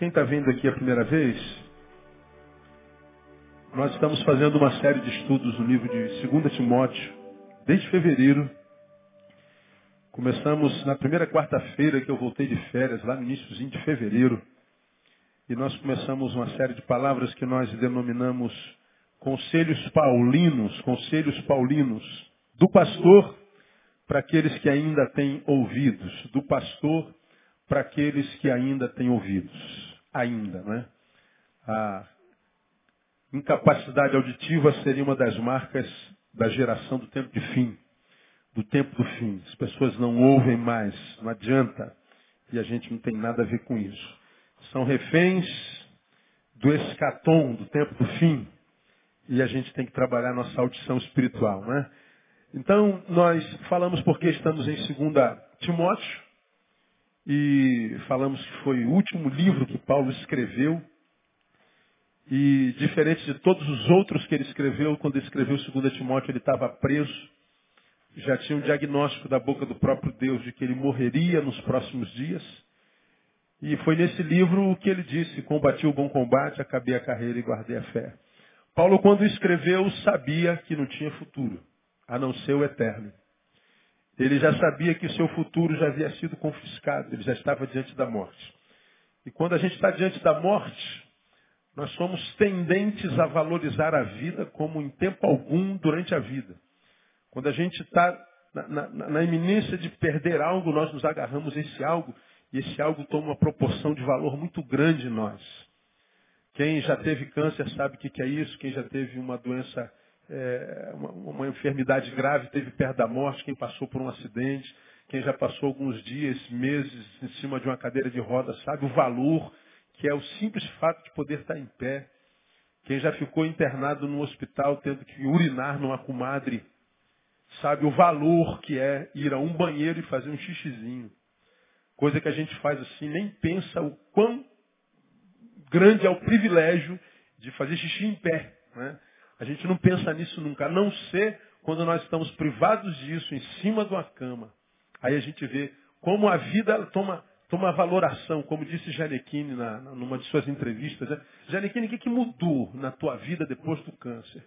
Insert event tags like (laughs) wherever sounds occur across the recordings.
Quem está vindo aqui a primeira vez, nós estamos fazendo uma série de estudos no livro de 2 Timóteo, desde fevereiro. Começamos na primeira quarta-feira que eu voltei de férias, lá no iníciozinho de fevereiro. E nós começamos uma série de palavras que nós denominamos conselhos paulinos, conselhos paulinos, do pastor para aqueles que ainda têm ouvidos, do pastor para aqueles que ainda têm ouvidos. Ainda, né? A incapacidade auditiva seria uma das marcas da geração do tempo de fim, do tempo do fim. As pessoas não ouvem mais, não adianta. E a gente não tem nada a ver com isso. São reféns do escatom, do tempo do fim. E a gente tem que trabalhar nossa audição espiritual, né? Então, nós falamos porque estamos em 2 Timóteo, e falamos que foi o último livro que Paulo escreveu. E diferente de todos os outros que ele escreveu, quando ele escreveu 2 Timóteo, ele estava preso. Já tinha um diagnóstico da boca do próprio Deus de que ele morreria nos próximos dias. E foi nesse livro que ele disse: Combati o bom combate, acabei a carreira e guardei a fé. Paulo, quando escreveu, sabia que não tinha futuro, a não ser o eterno. Ele já sabia que o seu futuro já havia sido confiscado, ele já estava diante da morte. E quando a gente está diante da morte, nós somos tendentes a valorizar a vida como em tempo algum durante a vida. Quando a gente está na, na, na, iminência de perder algo, nós nos agarramos a esse algo e esse algo toma uma proporção de valor muito grande em nós. Quem já teve câncer sabe o que é isso, quem já teve uma doença é, uma, uma, enfermidade grave, teve perto da morte, quem passou por um acidente, quem já passou alguns dias, meses em cima de uma cadeira de roda, sabe o valor que é o simples fato de poder estar em pé. Quem já ficou internado no hospital tendo que urinar numa comadre, sabe o valor que é ir a um banheiro e fazer um xixizinho. Coisa que a gente faz assim, nem pensa o quão grande é o privilégio de fazer xixi em pé. Né? A gente não pensa nisso nunca, a não ser quando nós estamos privados disso, em cima de uma cama. Aí a gente vê como a vida toma, toma valoração, como disse Janequine na, numa de suas entrevistas. Né? Janequine, o que, que mudou na tua vida depois do câncer?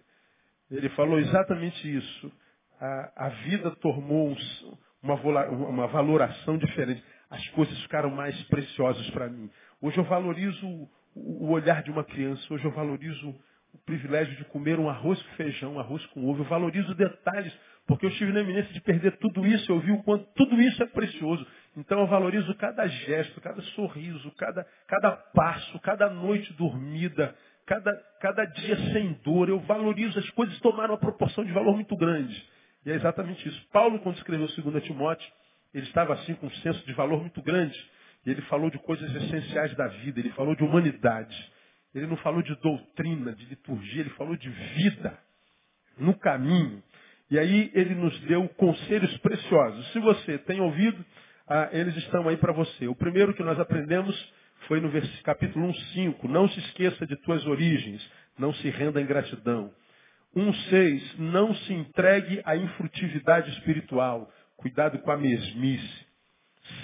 Ele falou exatamente isso. A, a vida tomou uma, uma valoração diferente. As coisas ficaram mais preciosas para mim. Hoje eu valorizo o olhar de uma criança, hoje eu valorizo o privilégio de comer um arroz com feijão, um arroz com ovo. Eu valorizo detalhes, porque eu estive na eminência de perder tudo isso, eu vi o quanto tudo isso é precioso. Então eu valorizo cada gesto, cada sorriso, cada, cada passo, cada noite dormida, cada, cada dia sem dor. Eu valorizo, as coisas tomaram uma proporção de valor muito grande. E é exatamente isso. Paulo, quando escreveu 2 Timóteo, ele estava assim com um senso de valor muito grande. E ele falou de coisas essenciais da vida, ele falou de humanidade. Ele não falou de doutrina, de liturgia, ele falou de vida no caminho. E aí ele nos deu conselhos preciosos. Se você tem ouvido, ah, eles estão aí para você. O primeiro que nós aprendemos foi no capítulo 1,5. Não se esqueça de tuas origens, não se renda à ingratidão. 1,6. Não se entregue à infrutividade espiritual. Cuidado com a mesmice.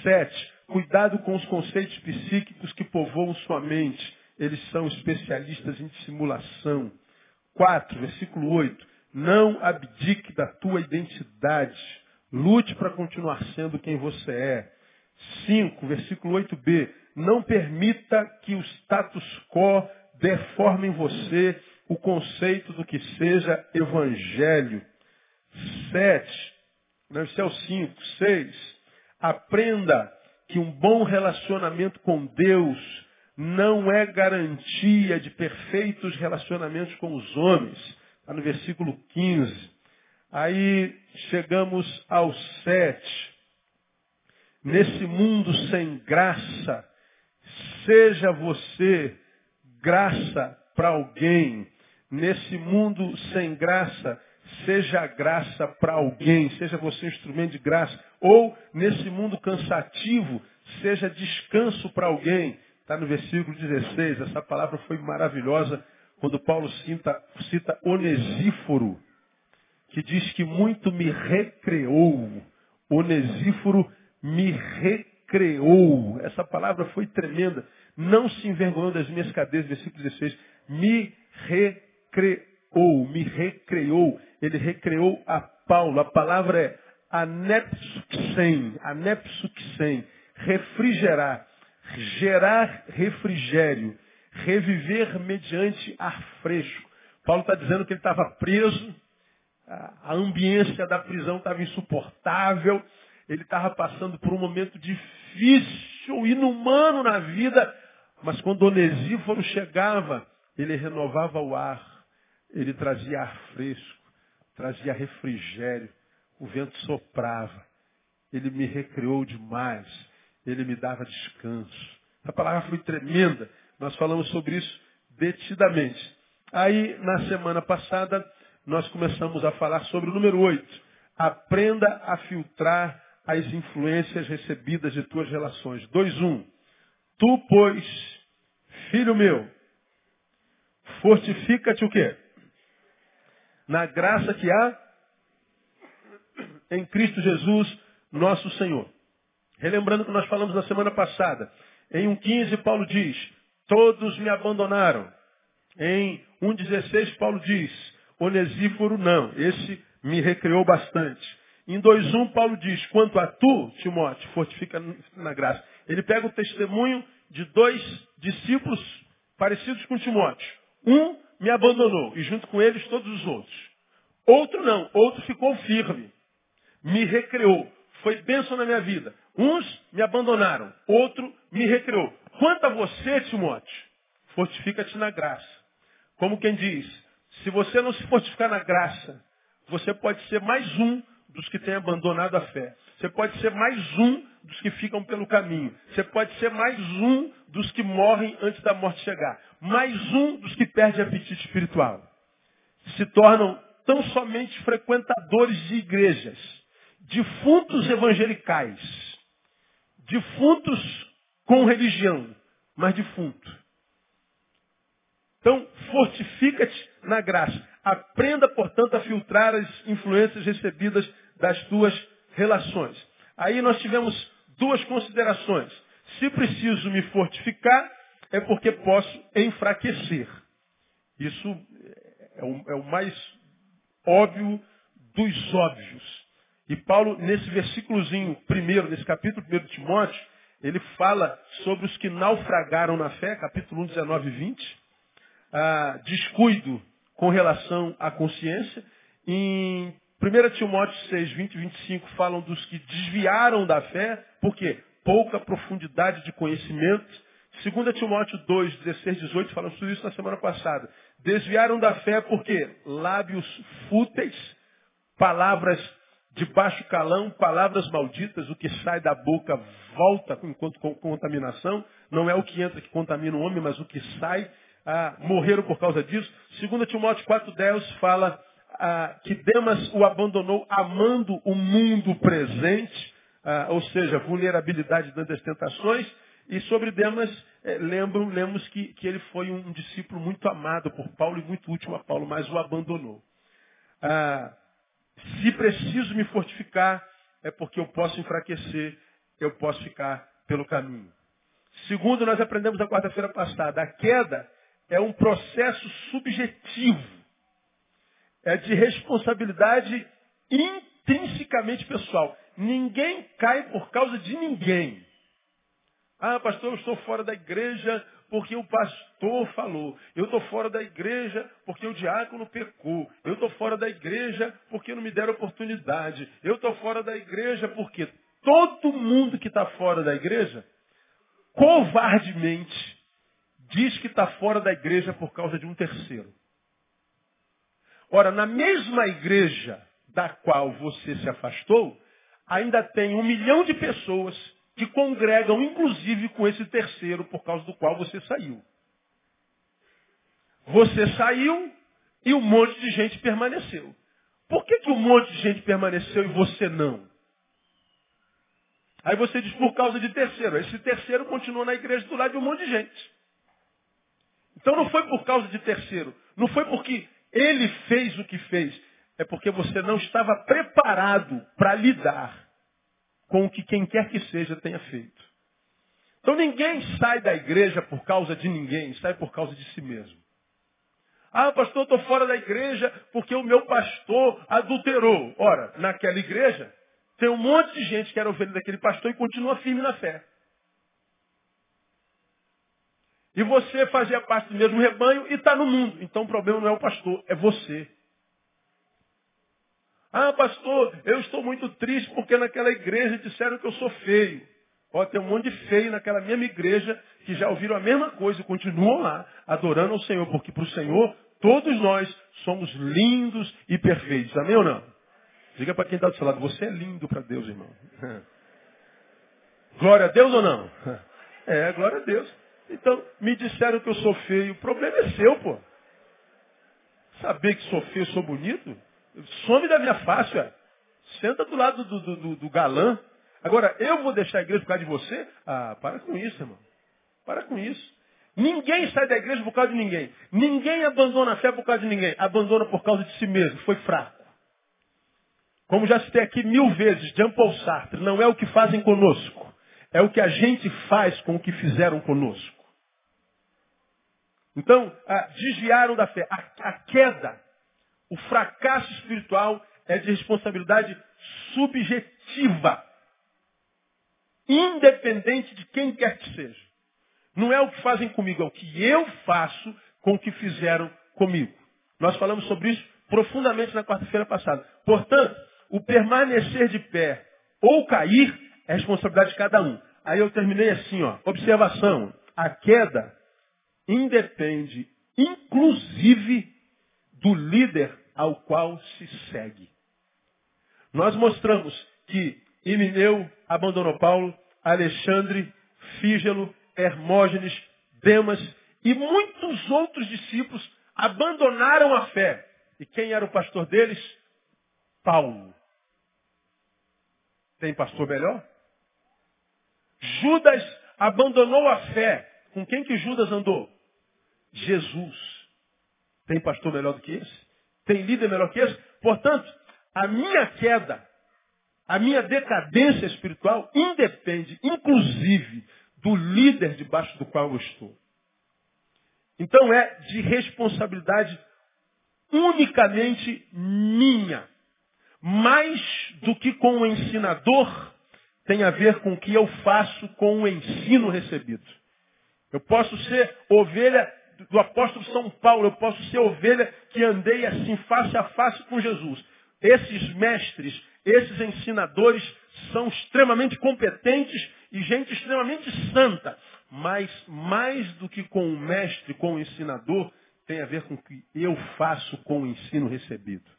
7. Cuidado com os conceitos psíquicos que povoam sua mente eles são especialistas em simulação. 4, versículo 8. Não abdique da tua identidade. Lute para continuar sendo quem você é. 5, versículo 8b. Não permita que o status quo deforme em você o conceito do que seja evangelho. 7, esse é o 5. 6. Aprenda que um bom relacionamento com Deus não é garantia de perfeitos relacionamentos com os homens. Está no versículo 15. Aí chegamos ao 7. Nesse mundo sem graça, seja você graça para alguém. Nesse mundo sem graça, seja graça para alguém, seja você um instrumento de graça. Ou nesse mundo cansativo, seja descanso para alguém. Está no versículo 16. Essa palavra foi maravilhosa quando Paulo cita, cita Onesíforo, que diz que muito me recreou. Onesíforo me recreou. Essa palavra foi tremenda. Não se envergonhou das minhas cadeias, versículo 16. Me recreou, me recreou. Ele recreou a Paulo. A palavra é anepsuxen, anepsuxen, refrigerar, gerar refrigério, reviver mediante ar fresco. Paulo está dizendo que ele estava preso, a ambiência da prisão estava insuportável, ele estava passando por um momento difícil, inumano na vida, mas quando Onesíforo chegava, ele renovava o ar, ele trazia ar fresco, trazia refrigério, o vento soprava, ele me recriou demais, ele me dava descanso. A palavra foi tremenda, nós falamos sobre isso detidamente. Aí, na semana passada, nós começamos a falar sobre o número 8. Aprenda a filtrar as influências recebidas de tuas relações. 2.1. Tu, pois, filho meu, fortifica-te o quê? Na graça que há em Cristo Jesus, nosso Senhor. Relembrando que nós falamos na semana passada. Em 1.15, Paulo diz, todos me abandonaram. Em 1.16, Paulo diz, Onesíforo não, esse me recriou bastante. Em 2.1, Paulo diz, quanto a tu, Timóteo, fortifica na graça. Ele pega o testemunho de dois discípulos parecidos com Timóteo. Um me abandonou e junto com eles todos os outros. Outro não, outro ficou firme. Me recriou. Foi bênção na minha vida. Uns me abandonaram, outro me recriou. Quanto a você, Timóteo, fortifica-te na graça. Como quem diz, se você não se fortificar na graça, você pode ser mais um dos que têm abandonado a fé. Você pode ser mais um dos que ficam pelo caminho. Você pode ser mais um dos que morrem antes da morte chegar. Mais um dos que perdem apetite espiritual. Se tornam tão somente frequentadores de igrejas, defuntos evangelicais, defuntos com religião, mas defunto. Então, fortifica-te na graça. Aprenda, portanto, a filtrar as influências recebidas das tuas relações. Aí nós tivemos duas considerações. Se preciso me fortificar, é porque posso enfraquecer. Isso é o, é o mais óbvio dos óbvios. E Paulo, nesse versículozinho primeiro, nesse capítulo 1 de Timóteo, ele fala sobre os que naufragaram na fé, capítulo 1, 19 e 20, ah, descuido com relação à consciência. Em 1 Timóteo 6, 20 e 25 falam dos que desviaram da fé, por quê? Pouca profundidade de conhecimento. 2 Timóteo 2, 16, 18, falamos sobre isso na semana passada. Desviaram da fé porque lábios fúteis, palavras de baixo calão, palavras malditas, o que sai da boca volta enquanto contaminação. Não é o que entra que contamina o homem, mas o que sai. Ah, morreram por causa disso. 2 Timóteo 4, 10 fala ah, que Demas o abandonou amando o mundo presente, ah, ou seja, vulnerabilidade diante das tentações. E sobre Demas, eh, lembro, lemos que, que ele foi um discípulo muito amado por Paulo e muito útil a Paulo, mas o abandonou. Ah, se preciso me fortificar, é porque eu posso enfraquecer, eu posso ficar pelo caminho. Segundo, nós aprendemos na quarta-feira passada, a queda é um processo subjetivo é de responsabilidade intrinsecamente pessoal. Ninguém cai por causa de ninguém. Ah, pastor, eu estou fora da igreja porque o pastor falou. Eu estou fora da igreja porque o diácono pecou. Eu estou fora da igreja porque não me deram oportunidade. Eu estou fora da igreja porque todo mundo que está fora da igreja, covardemente, diz que está fora da igreja por causa de um terceiro. Ora, na mesma igreja da qual você se afastou, ainda tem um milhão de pessoas que congregam, inclusive, com esse terceiro por causa do qual você saiu. Você saiu e um monte de gente permaneceu. Por que, que um monte de gente permaneceu e você não? Aí você diz por causa de terceiro. Esse terceiro continuou na igreja do lado de um monte de gente. Então não foi por causa de terceiro. Não foi porque ele fez o que fez. É porque você não estava preparado para lidar com o que quem quer que seja tenha feito. Então ninguém sai da igreja por causa de ninguém, sai por causa de si mesmo. Ah, pastor, estou fora da igreja porque o meu pastor adulterou. Ora, naquela igreja tem um monte de gente que era ovelha daquele pastor e continua firme na fé. E você fazia parte do mesmo rebanho e está no mundo. Então o problema não é o pastor, é você. Ah, pastor, eu estou muito triste porque naquela igreja disseram que eu sou feio. Ó, tem um monte de feio naquela mesma igreja que já ouviram a mesma coisa e continuam lá, adorando ao Senhor, porque para o Senhor, todos nós somos lindos e perfeitos. Amém ou não? Diga para quem está do seu lado, você é lindo para Deus, irmão. Glória a Deus ou não? É, glória a Deus. Então, me disseram que eu sou feio. O problema é seu, pô. Saber que sou feio, sou bonito, some da minha face, ué. Senta do lado do, do, do, do galã. Agora, eu vou deixar a igreja por causa de você? Ah, para com isso, irmão. Para com isso. Ninguém sai da igreja por causa de ninguém. Ninguém abandona a fé por causa de ninguém. Abandona por causa de si mesmo. Foi fraco. Como já citei aqui mil vezes, Jean Paul Sartre, não é o que fazem conosco. É o que a gente faz com o que fizeram conosco. Então, ah, desviaram da fé. A, a queda, o fracasso espiritual é de responsabilidade subjetiva. Independente de quem quer que seja. Não é o que fazem comigo, é o que eu faço com o que fizeram comigo. Nós falamos sobre isso profundamente na quarta-feira passada. Portanto, o permanecer de pé ou cair é responsabilidade de cada um. Aí eu terminei assim, ó. Observação. A queda independe, inclusive, do líder ao qual se segue. Nós mostramos que Imineu abandonou Paulo, Alexandre, Fígelo, Hermógenes, Demas e muitos outros discípulos abandonaram a fé. E quem era o pastor deles? Paulo. Tem pastor melhor? Judas abandonou a fé. Com quem que Judas andou? Jesus. Tem pastor melhor do que esse? Tem líder melhor que esse? Portanto, a minha queda, a minha decadência espiritual independe, inclusive, do líder debaixo do qual eu estou. Então é de responsabilidade unicamente minha. Mais do que com o ensinador, tem a ver com o que eu faço com o ensino recebido. Eu posso ser ovelha do apóstolo São Paulo, eu posso ser ovelha que andei assim face a face com Jesus. Esses mestres, esses ensinadores são extremamente competentes e gente extremamente santa. Mas mais do que com o mestre, com o ensinador, tem a ver com o que eu faço com o ensino recebido.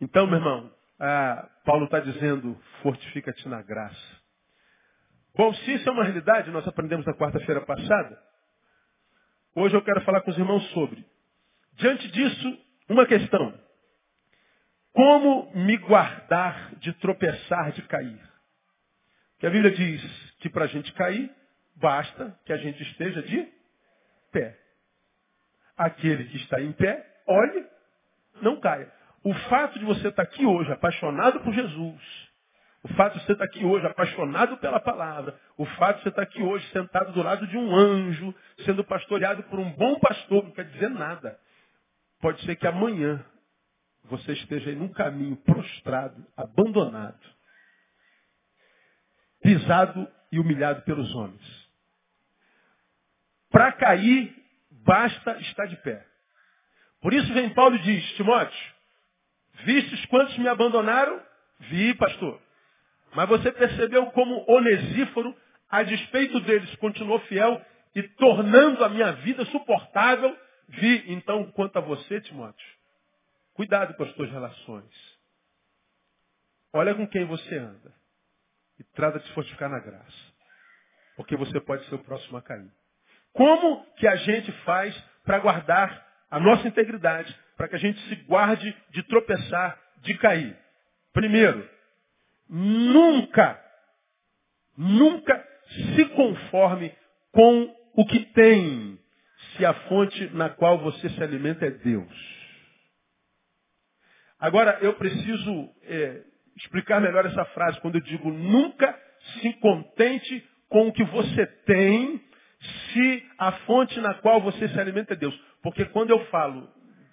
Então, meu irmão, ah, Paulo está dizendo, fortifica-te na graça. Bom, se isso é uma realidade, nós aprendemos na quarta-feira passada, Hoje eu quero falar com os irmãos sobre. Diante disso, uma questão. Como me guardar de tropeçar, de cair? Que a Bíblia diz que para a gente cair, basta que a gente esteja de pé. Aquele que está em pé, olhe, não caia. O fato de você estar aqui hoje apaixonado por Jesus, o fato de você estar aqui hoje apaixonado pela palavra, o fato de você estar aqui hoje sentado do lado de um anjo, sendo pastoreado por um bom pastor, não quer dizer nada. Pode ser que amanhã você esteja aí num caminho prostrado, abandonado, pisado e humilhado pelos homens. Para cair, basta estar de pé. Por isso vem Paulo e diz, Timóteo, vistes quantos me abandonaram? Vi, pastor. Mas você percebeu como Onesíforo, a despeito deles, continuou fiel e tornando a minha vida suportável. Vi, então, quanto a você, Timóteo, cuidado com as tuas relações. Olha com quem você anda. E trata de se fortificar na graça. Porque você pode ser o próximo a cair. Como que a gente faz para guardar a nossa integridade, para que a gente se guarde de tropeçar, de cair? Primeiro, nunca, nunca se conforme com o que tem, se a fonte na qual você se alimenta é Deus. Agora, eu preciso é, explicar melhor essa frase quando eu digo nunca se contente com o que você tem, se a fonte na qual você se alimenta é Deus. Porque quando eu falo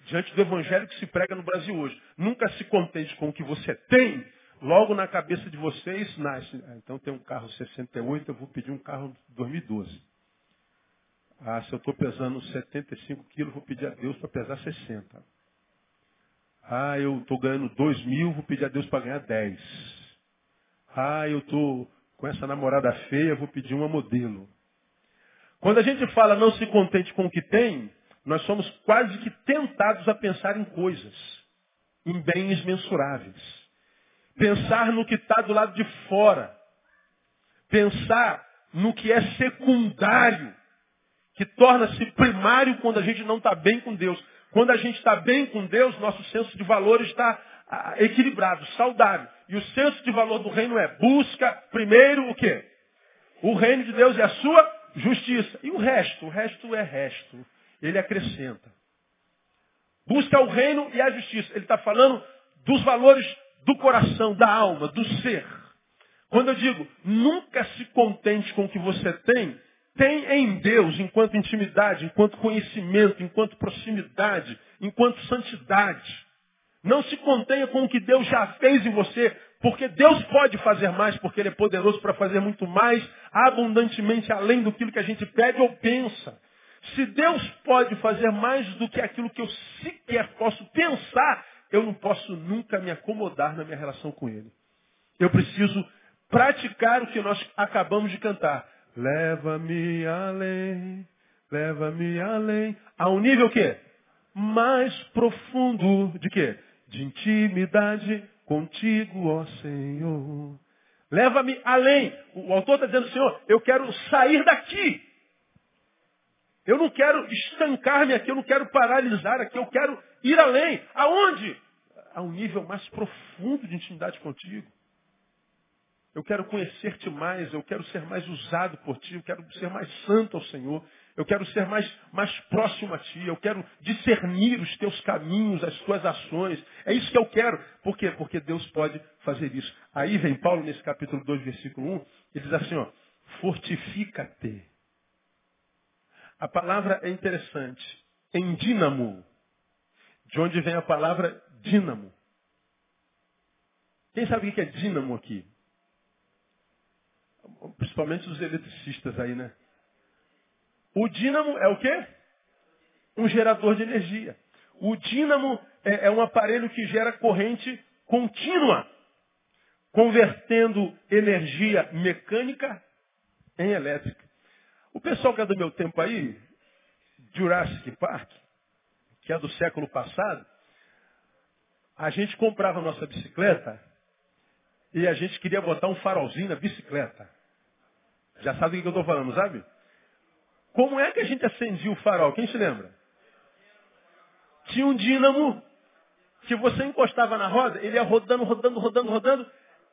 diante do evangelho que se prega no Brasil hoje, nunca se contente com o que você tem, logo na cabeça de vocês nasce. Ah, então tem um carro 68, eu vou pedir um carro 2012. Ah, se eu estou pesando 75 quilos, vou pedir a Deus para pesar 60. Ah, eu estou ganhando 2 mil, vou pedir a Deus para ganhar 10. Ah, eu estou com essa namorada feia, vou pedir uma modelo. Quando a gente fala não se contente com o que tem, nós somos quase que tentados a pensar em coisas, em bens mensuráveis. Pensar no que está do lado de fora. Pensar no que é secundário, que torna-se primário quando a gente não está bem com Deus. Quando a gente está bem com Deus, nosso senso de valor está ah, equilibrado, saudável. E o senso de valor do reino é busca primeiro o quê? O reino de Deus e a sua justiça. E o resto? O resto é resto. Ele acrescenta. Busca o reino e a justiça. Ele está falando dos valores do coração, da alma, do ser. Quando eu digo, nunca se contente com o que você tem, tem em Deus, enquanto intimidade, enquanto conhecimento, enquanto proximidade, enquanto santidade. Não se contenha com o que Deus já fez em você, porque Deus pode fazer mais, porque Ele é poderoso para fazer muito mais, abundantemente além do que a gente pede ou pensa. Se Deus pode fazer mais do que aquilo que eu sequer posso pensar, eu não posso nunca me acomodar na minha relação com Ele. Eu preciso praticar o que nós acabamos de cantar. Leva-me além, leva-me além. A um nível quê? Mais profundo de quê? De intimidade contigo, ó Senhor. Leva-me além. O autor está dizendo, Senhor, eu quero sair daqui. Eu não quero estancar-me aqui, eu não quero paralisar aqui, eu quero ir além. Aonde? A um nível mais profundo de intimidade contigo. Eu quero conhecer-te mais, eu quero ser mais usado por ti, eu quero ser mais santo ao Senhor, eu quero ser mais, mais próximo a ti, eu quero discernir os teus caminhos, as tuas ações. É isso que eu quero. Por quê? Porque Deus pode fazer isso. Aí vem Paulo nesse capítulo 2, versículo 1, ele diz assim, ó, fortifica-te. A palavra é interessante. Em dínamo, de onde vem a palavra dínamo. Quem sabe o que é dínamo aqui? Principalmente os eletricistas aí, né? O dínamo é o quê? Um gerador de energia. O dínamo é, é um aparelho que gera corrente contínua, convertendo energia mecânica em elétrica. O pessoal que é do meu tempo aí, Jurassic Park, que é do século passado, a gente comprava a nossa bicicleta e a gente queria botar um farolzinho na bicicleta. Já sabe o que eu estou falando, sabe? Como é que a gente acendia o farol? Quem se lembra? Tinha um dínamo que você encostava na roda, ele ia rodando, rodando, rodando, rodando,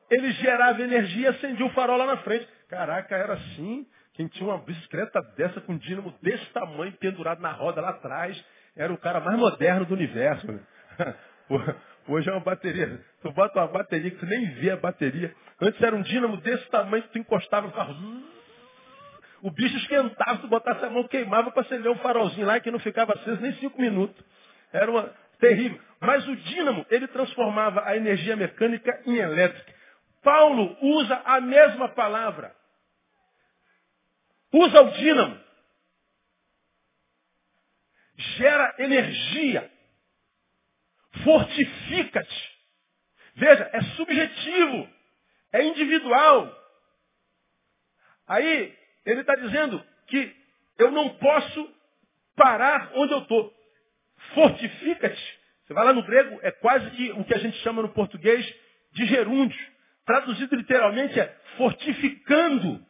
ele gerava energia e acendia o farol lá na frente. Caraca, era assim. Quem tinha uma bicicleta dessa com um dínamo desse tamanho pendurado na roda lá atrás, era o cara mais moderno do universo. (laughs) Hoje é uma bateria. Tu bota uma bateria que tu nem vê a bateria. Antes era um dínamo desse tamanho que tu encostava no carro. O bicho esquentava, tu botasse a mão, queimava para acender um farolzinho lá que não ficava aceso nem cinco minutos. Era uma terrível. Mas o dínamo, ele transformava a energia mecânica em elétrica. Paulo usa a mesma palavra. Usa o dínamo. Gera energia. Fortifica-te. Veja, é subjetivo. É individual. Aí, ele está dizendo que eu não posso parar onde eu estou. Fortifica-te. Você vai lá no grego, é quase que o que a gente chama no português de gerúndio. Traduzido literalmente é fortificando-te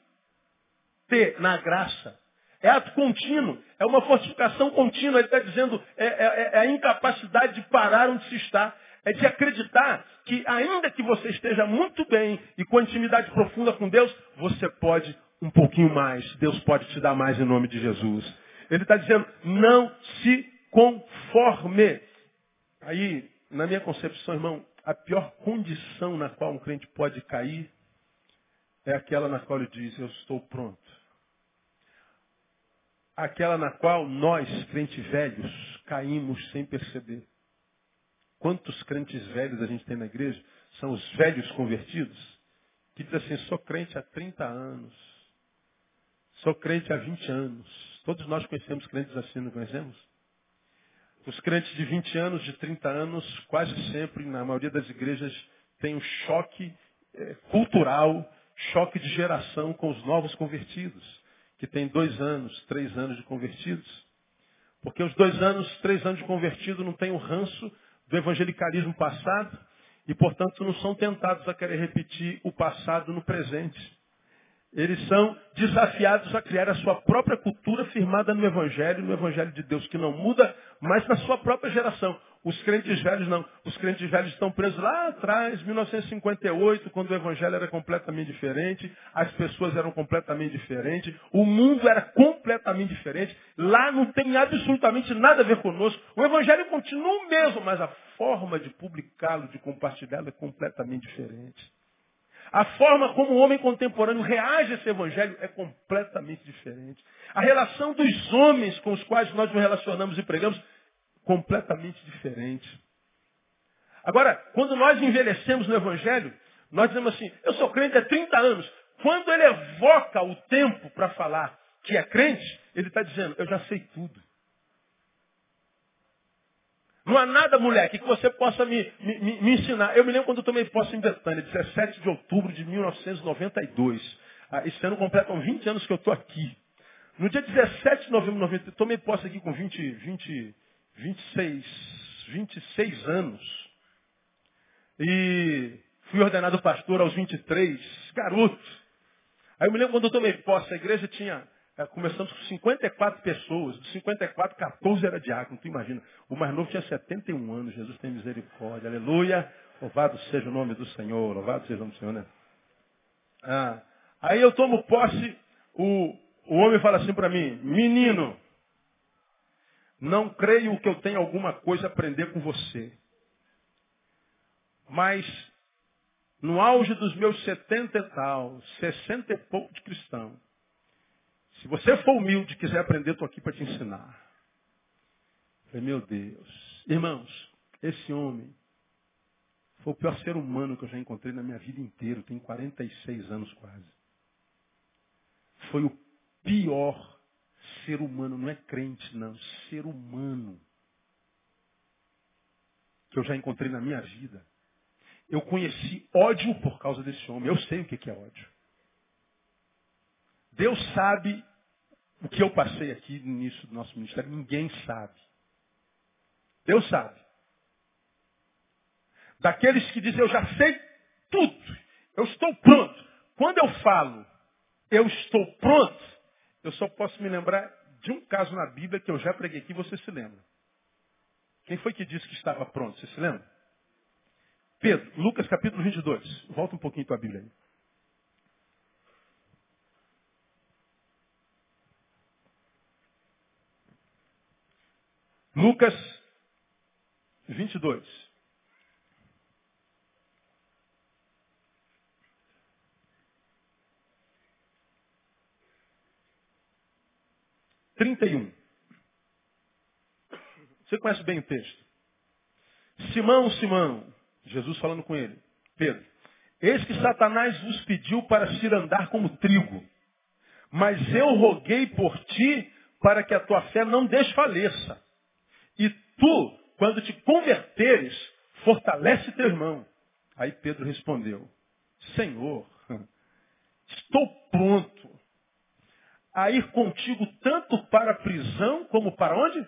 na graça. É ato contínuo, é uma fortificação contínua. Ele está dizendo, é, é, é a incapacidade de parar onde se está. É de acreditar que, ainda que você esteja muito bem e com intimidade profunda com Deus, você pode um pouquinho mais. Deus pode te dar mais em nome de Jesus. Ele está dizendo, não se conforme. Aí, na minha concepção, irmão, a pior condição na qual um crente pode cair é aquela na qual ele diz, eu estou pronto. Aquela na qual nós, crentes velhos, caímos sem perceber. Quantos crentes velhos a gente tem na igreja? São os velhos convertidos, que dizem assim, sou crente há 30 anos, sou crente há 20 anos. Todos nós conhecemos crentes assim, não conhecemos? Os crentes de 20 anos, de 30 anos, quase sempre, na maioria das igrejas, têm um choque eh, cultural, choque de geração com os novos convertidos, que têm dois anos, três anos de convertidos. Porque os dois anos, três anos de convertido não têm o ranço do evangelicalismo passado e, portanto, não são tentados a querer repetir o passado no presente. Eles são desafiados a criar a sua própria cultura firmada no Evangelho, no Evangelho de Deus, que não muda, mas na sua própria geração. Os crentes velhos não. Os crentes velhos estão presos lá atrás, 1958, quando o Evangelho era completamente diferente, as pessoas eram completamente diferentes, o mundo era completamente diferente. Lá não tem absolutamente nada a ver conosco. O Evangelho continua o mesmo, mas a forma de publicá-lo, de compartilhá-lo é completamente diferente. A forma como o homem contemporâneo reage a esse evangelho é completamente diferente. A relação dos homens com os quais nós nos relacionamos e pregamos, completamente diferente. Agora, quando nós envelhecemos no evangelho, nós dizemos assim, eu sou crente há 30 anos. Quando ele evoca o tempo para falar que é crente, ele está dizendo, eu já sei tudo. Não há nada, moleque, que você possa me, me, me ensinar. Eu me lembro quando eu tomei posse em Betânia, 17 de outubro de 1992. Ah, esse ano completam 20 anos que eu estou aqui. No dia 17 de novembro de 90, tomei posse aqui com 20, 20, 26, 26 anos. E fui ordenado pastor aos 23, garoto. Aí eu me lembro quando eu tomei posse, a igreja tinha é, começamos com 54 pessoas. Dos 54, 14 era diácono. Tu imagina. O mais novo tinha 71 anos. Jesus tem misericórdia. Aleluia. Louvado seja o nome do Senhor. Louvado seja o nome do Senhor, né? Ah, aí eu tomo posse. O, o homem fala assim para mim: Menino, não creio que eu tenha alguma coisa a aprender com você. Mas, no auge dos meus 70 e tal, 60 e pouco de cristão, se você for humilde e quiser aprender, estou aqui para te ensinar. falei, meu Deus. Irmãos, esse homem foi o pior ser humano que eu já encontrei na minha vida inteira. Tem 46 anos quase. Foi o pior ser humano, não é crente, não. Ser humano que eu já encontrei na minha vida. Eu conheci ódio por causa desse homem. Eu sei o que é ódio. Deus sabe o que eu passei aqui no início do nosso ministério, ninguém sabe. Deus sabe. Daqueles que dizem, eu já sei tudo, eu estou pronto. Quando eu falo, eu estou pronto, eu só posso me lembrar de um caso na Bíblia que eu já preguei aqui, você se lembra. Quem foi que disse que estava pronto? Você se lembra? Pedro, Lucas capítulo 22. Volta um pouquinho para a Bíblia aí. Lucas 22. Trinta e um. Você conhece bem o texto. Simão, Simão, Jesus falando com ele, Pedro, eis que Satanás vos pediu para se andar como trigo, mas eu roguei por ti para que a tua fé não desfaleça. E tu, quando te converteres, fortalece teu irmão. Aí Pedro respondeu, Senhor, (laughs) estou pronto a ir contigo tanto para a prisão como para onde?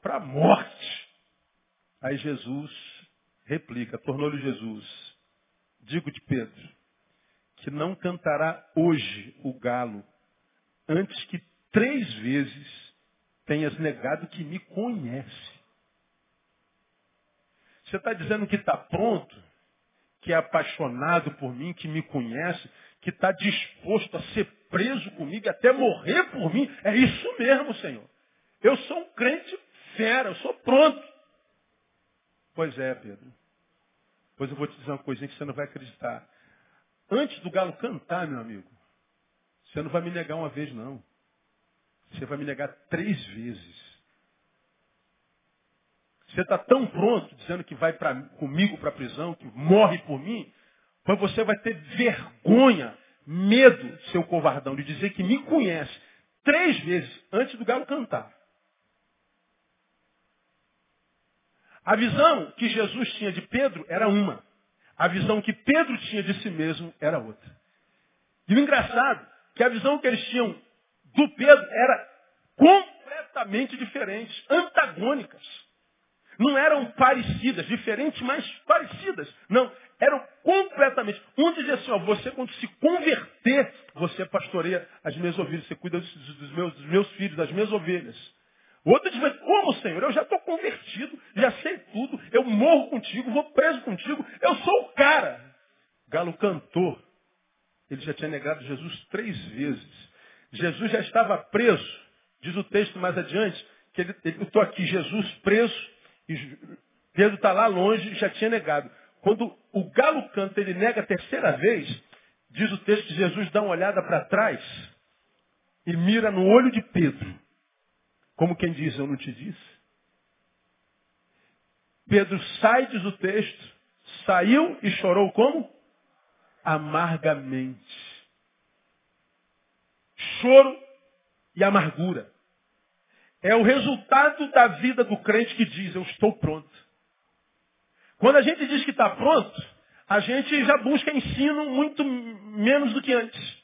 Para a morte. Aí Jesus replica, tornou-lhe Jesus, digo-te Pedro, que não cantará hoje o galo antes que três vezes tenhas negado que me conhece. Você está dizendo que está pronto, que é apaixonado por mim, que me conhece, que está disposto a ser preso comigo, até morrer por mim. É isso mesmo, Senhor. Eu sou um crente fera, eu sou pronto. Pois é, Pedro. Pois eu vou te dizer uma coisinha que você não vai acreditar. Antes do galo cantar, meu amigo, você não vai me negar uma vez, não. Você vai me negar três vezes. Você está tão pronto, dizendo que vai pra, comigo para a prisão, que morre por mim, mas você vai ter vergonha, medo, seu covardão, de dizer que me conhece três vezes antes do galo cantar. A visão que Jesus tinha de Pedro era uma. A visão que Pedro tinha de si mesmo era outra. E o engraçado é que a visão que eles tinham do Pedro era completamente diferente, antagônicas. Não eram parecidas, diferentes, mas parecidas. Não, eram completamente. Um dizia assim, ó, você quando se converter, você pastoreia as minhas ovelhas, você cuida dos, dos, meus, dos meus filhos, das minhas ovelhas. O outro diz, mas como, Senhor? Eu já estou convertido, já sei tudo, eu morro contigo, vou preso contigo, eu sou o cara. Galo cantor. Ele já tinha negado Jesus três vezes. Jesus já estava preso. Diz o texto mais adiante, que ele, eu estou aqui, Jesus preso, e Pedro está lá longe, já tinha negado. Quando o galo canta, ele nega a terceira vez, diz o texto que Jesus dá uma olhada para trás e mira no olho de Pedro. Como quem diz, eu não te disse. Pedro sai, diz o texto, saiu e chorou como? Amargamente. Choro e amargura. É o resultado da vida do crente que diz, eu estou pronto. Quando a gente diz que está pronto, a gente já busca ensino muito menos do que antes.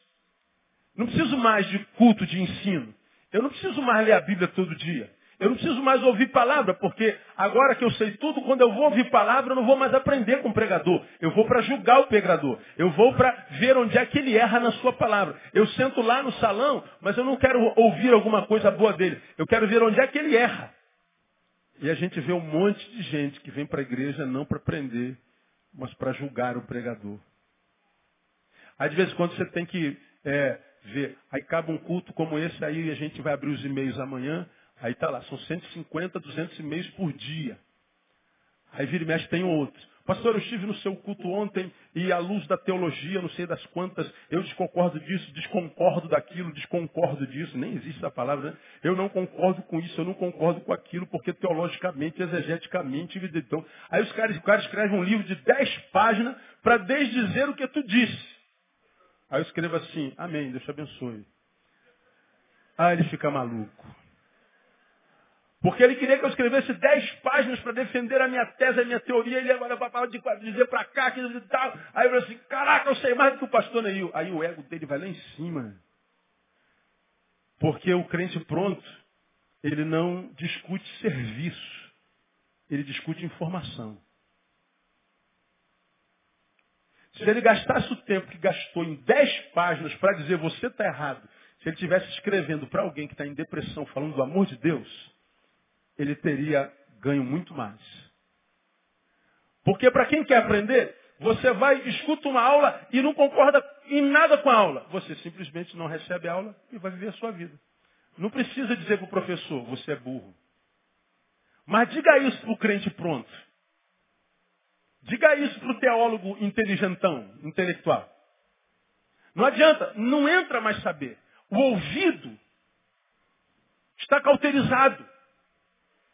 Não preciso mais de culto de ensino. Eu não preciso mais ler a Bíblia todo dia. Eu não preciso mais ouvir palavra, porque agora que eu sei tudo, quando eu vou ouvir palavra, eu não vou mais aprender com o pregador. Eu vou para julgar o pregador. Eu vou para ver onde é que ele erra na sua palavra. Eu sento lá no salão, mas eu não quero ouvir alguma coisa boa dele. Eu quero ver onde é que ele erra. E a gente vê um monte de gente que vem para a igreja não para aprender, mas para julgar o pregador. Aí de vez em quando você tem que é, ver. Aí cabe um culto como esse aí, a gente vai abrir os e-mails amanhã. Aí está lá, são 150, 200 e-mails por dia. Aí vira e mexe, tem outros. Pastor, eu estive no seu culto ontem e à luz da teologia, não sei das quantas, eu desconcordo disso, desconcordo daquilo, desconcordo disso. Nem existe essa palavra, né? Eu não concordo com isso, eu não concordo com aquilo, porque teologicamente, exegeticamente, então. Aí os caras, os caras escrevem um livro de 10 páginas para desdizer o que tu disse. Aí eu escrevo assim, amém, Deus te abençoe. Aí ele fica maluco. Porque ele queria que eu escrevesse dez páginas para defender a minha tese, a minha teoria, ele agora para dizer para cá, que e tal. Aí eu falei assim, caraca, eu sei mais do que o pastor Neil. Aí o ego dele vai lá em cima. Porque o crente pronto, ele não discute serviço, ele discute informação. Se ele gastasse o tempo que gastou em dez páginas para dizer você está errado, se ele estivesse escrevendo para alguém que está em depressão, falando do amor de Deus, ele teria ganho muito mais. Porque para quem quer aprender, você vai, escuta uma aula e não concorda em nada com a aula. Você simplesmente não recebe a aula e vai viver a sua vida. Não precisa dizer para o professor, você é burro. Mas diga isso para o crente pronto. Diga isso para o teólogo inteligentão, intelectual. Não adianta, não entra mais saber. O ouvido está cauterizado.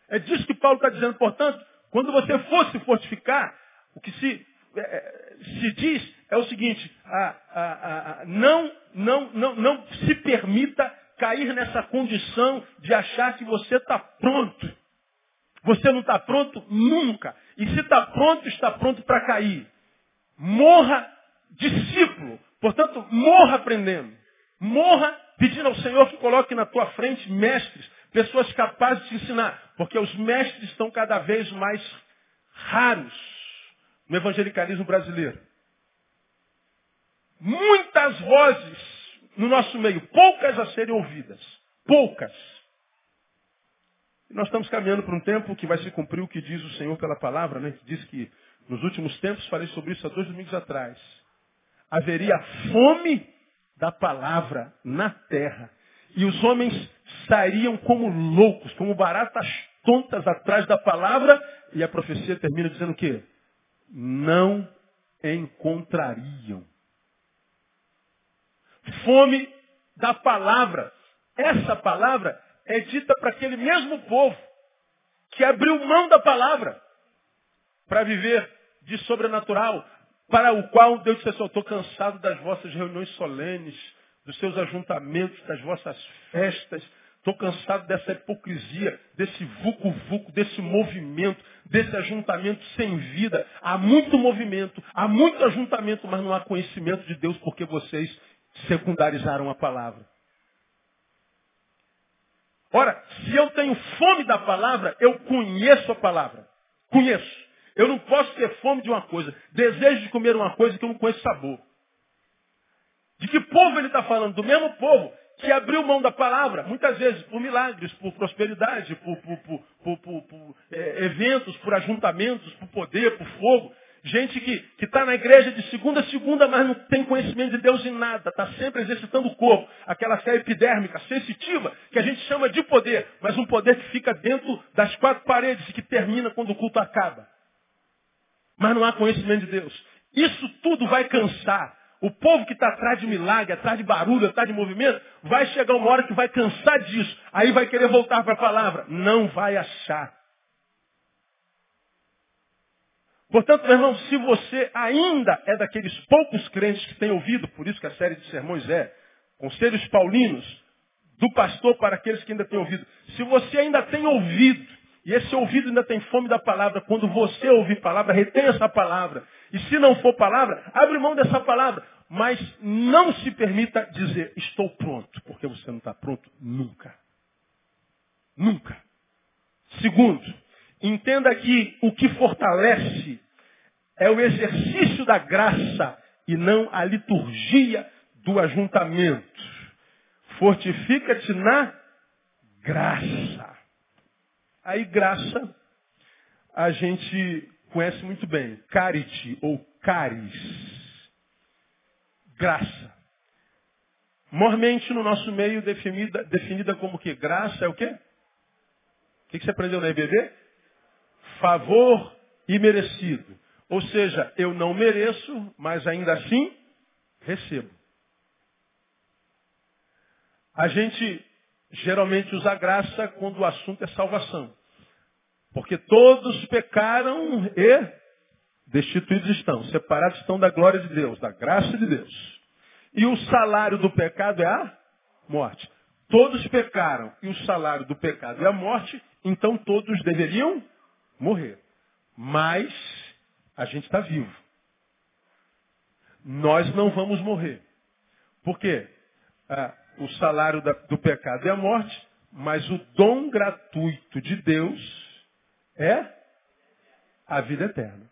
É disso que Paulo está dizendo, portanto, quando você for se fortificar, o que se, é, é, se diz é o seguinte, a, a, a, não, não, não, não se permita cair nessa condição de achar que você está pronto. Você não está pronto nunca. E se está pronto, está pronto para cair. Morra discípulo. Portanto, morra aprendendo. Morra pedindo ao Senhor que coloque na tua frente mestres Pessoas capazes de te ensinar. Porque os mestres estão cada vez mais raros no evangelicalismo brasileiro. Muitas vozes no nosso meio, poucas a serem ouvidas. Poucas. E nós estamos caminhando para um tempo que vai se cumprir o que diz o Senhor pela palavra, né? Diz que nos últimos tempos, falei sobre isso há dois domingos atrás, haveria fome da palavra na terra. E os homens sairiam como loucos, como baratas tontas atrás da palavra, e a profecia termina dizendo o quê? não encontrariam. Fome da palavra. Essa palavra é dita para aquele mesmo povo que abriu mão da palavra para viver de sobrenatural, para o qual Deus disse assim, estou cansado das vossas reuniões solenes, dos seus ajuntamentos, das vossas festas, estou cansado dessa hipocrisia, desse vucu-vucu, desse movimento, desse ajuntamento sem vida. Há muito movimento, há muito ajuntamento, mas não há conhecimento de Deus porque vocês secundarizaram a palavra. Ora, se eu tenho fome da palavra, eu conheço a palavra. Conheço. Eu não posso ter fome de uma coisa, desejo de comer uma coisa que eu não conheço sabor. De que povo ele está falando? Do mesmo povo que abriu mão da palavra, muitas vezes por milagres, por prosperidade, por, por, por, por é, eventos, por ajuntamentos, por poder, por fogo. Gente que está na igreja de segunda a segunda, mas não tem conhecimento de Deus em nada, está sempre exercitando o corpo, aquela fé epidérmica, sensitiva, que a gente chama de poder, mas um poder que fica dentro das quatro paredes e que termina quando o culto acaba. Mas não há conhecimento de Deus. Isso tudo vai cansar. O povo que está atrás de milagre, atrás de barulho, atrás de movimento, vai chegar uma hora que vai cansar disso. Aí vai querer voltar para a palavra. Não vai achar. Portanto, meu irmão, se você ainda é daqueles poucos crentes que têm ouvido, por isso que a série de sermões é Conselhos Paulinos, do pastor para aqueles que ainda têm ouvido. Se você ainda tem ouvido, e esse ouvido ainda tem fome da palavra, quando você ouvir palavra, retém essa palavra. E se não for palavra, abre mão dessa palavra. Mas não se permita dizer, estou pronto, porque você não está pronto nunca. Nunca. Segundo, Entenda que o que fortalece é o exercício da graça e não a liturgia do ajuntamento. Fortifica-te na graça. Aí graça a gente conhece muito bem. Carite ou caris. Graça. Mormente no nosso meio definida, definida como que? Graça é o quê? O que você aprendeu na EBD? favor imerecido. Ou seja, eu não mereço, mas ainda assim recebo. A gente geralmente usa graça quando o assunto é salvação. Porque todos pecaram e destituídos estão, separados estão da glória de Deus, da graça de Deus. E o salário do pecado é a morte. Todos pecaram e o salário do pecado é a morte, então todos deveriam morrer. Mas a gente está vivo. Nós não vamos morrer. Por quê? Ah, o salário da, do pecado é a morte, mas o dom gratuito de Deus é a vida eterna.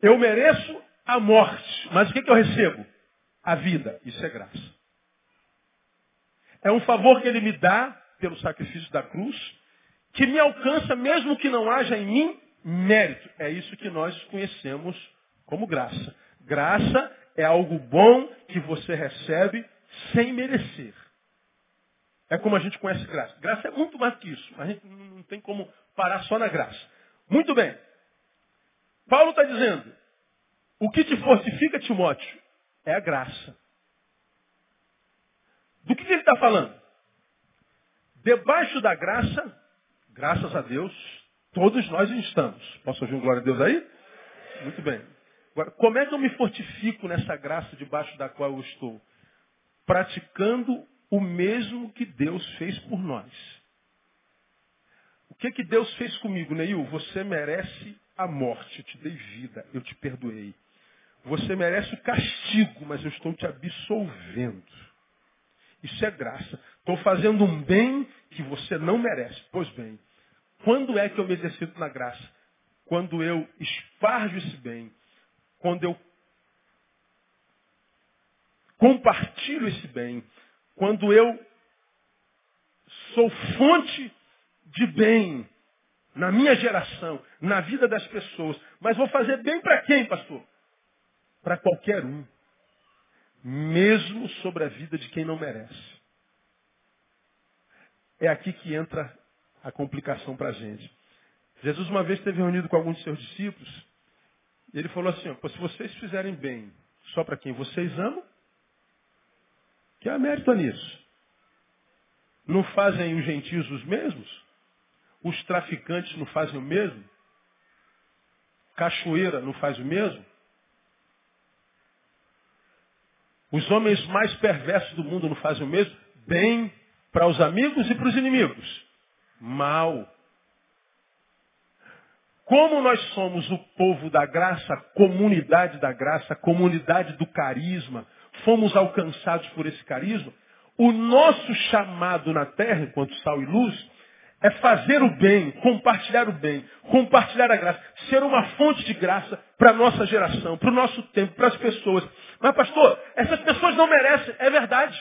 Eu mereço a morte, mas o que, que eu recebo? A vida. Isso é graça. É um favor que ele me dá pelo sacrifício da cruz, que me alcança mesmo que não haja em mim mérito. É isso que nós conhecemos como graça. Graça é algo bom que você recebe sem merecer. É como a gente conhece graça. Graça é muito mais que isso. A gente não tem como parar só na graça. Muito bem. Paulo está dizendo, o que te fortifica, Timóteo, é a graça. Do que, que ele está falando? Debaixo da graça Graças a Deus, todos nós estamos. Posso ouvir um glória a Deus aí? Muito bem. Agora, como é que eu me fortifico nessa graça debaixo da qual eu estou? Praticando o mesmo que Deus fez por nós. O que que Deus fez comigo, Neil? Você merece a morte, eu te dei vida, eu te perdoei. Você merece o castigo, mas eu estou te absolvendo. Isso é graça. Estou fazendo um bem que você não merece. Pois bem, quando é que eu me exercito na graça? Quando eu esparjo esse bem, quando eu compartilho esse bem, quando eu sou fonte de bem na minha geração, na vida das pessoas. Mas vou fazer bem para quem, pastor? Para qualquer um. Mesmo sobre a vida de quem não merece. É aqui que entra a complicação para a gente. Jesus uma vez esteve reunido com alguns de seus discípulos. E ele falou assim, se vocês fizerem bem só para quem vocês amam, que há mérito nisso. Não fazem os gentios os mesmos? Os traficantes não fazem o mesmo? Cachoeira não faz o mesmo? Os homens mais perversos do mundo não fazem o mesmo? Bem para os amigos e para os inimigos. Mal. Como nós somos o povo da graça, comunidade da graça, comunidade do carisma, fomos alcançados por esse carisma, o nosso chamado na terra, enquanto sal e luz, é fazer o bem, compartilhar o bem, compartilhar a graça, ser uma fonte de graça para a nossa geração, para o nosso tempo, para as pessoas. Mas, pastor, essas pessoas não merecem. É verdade.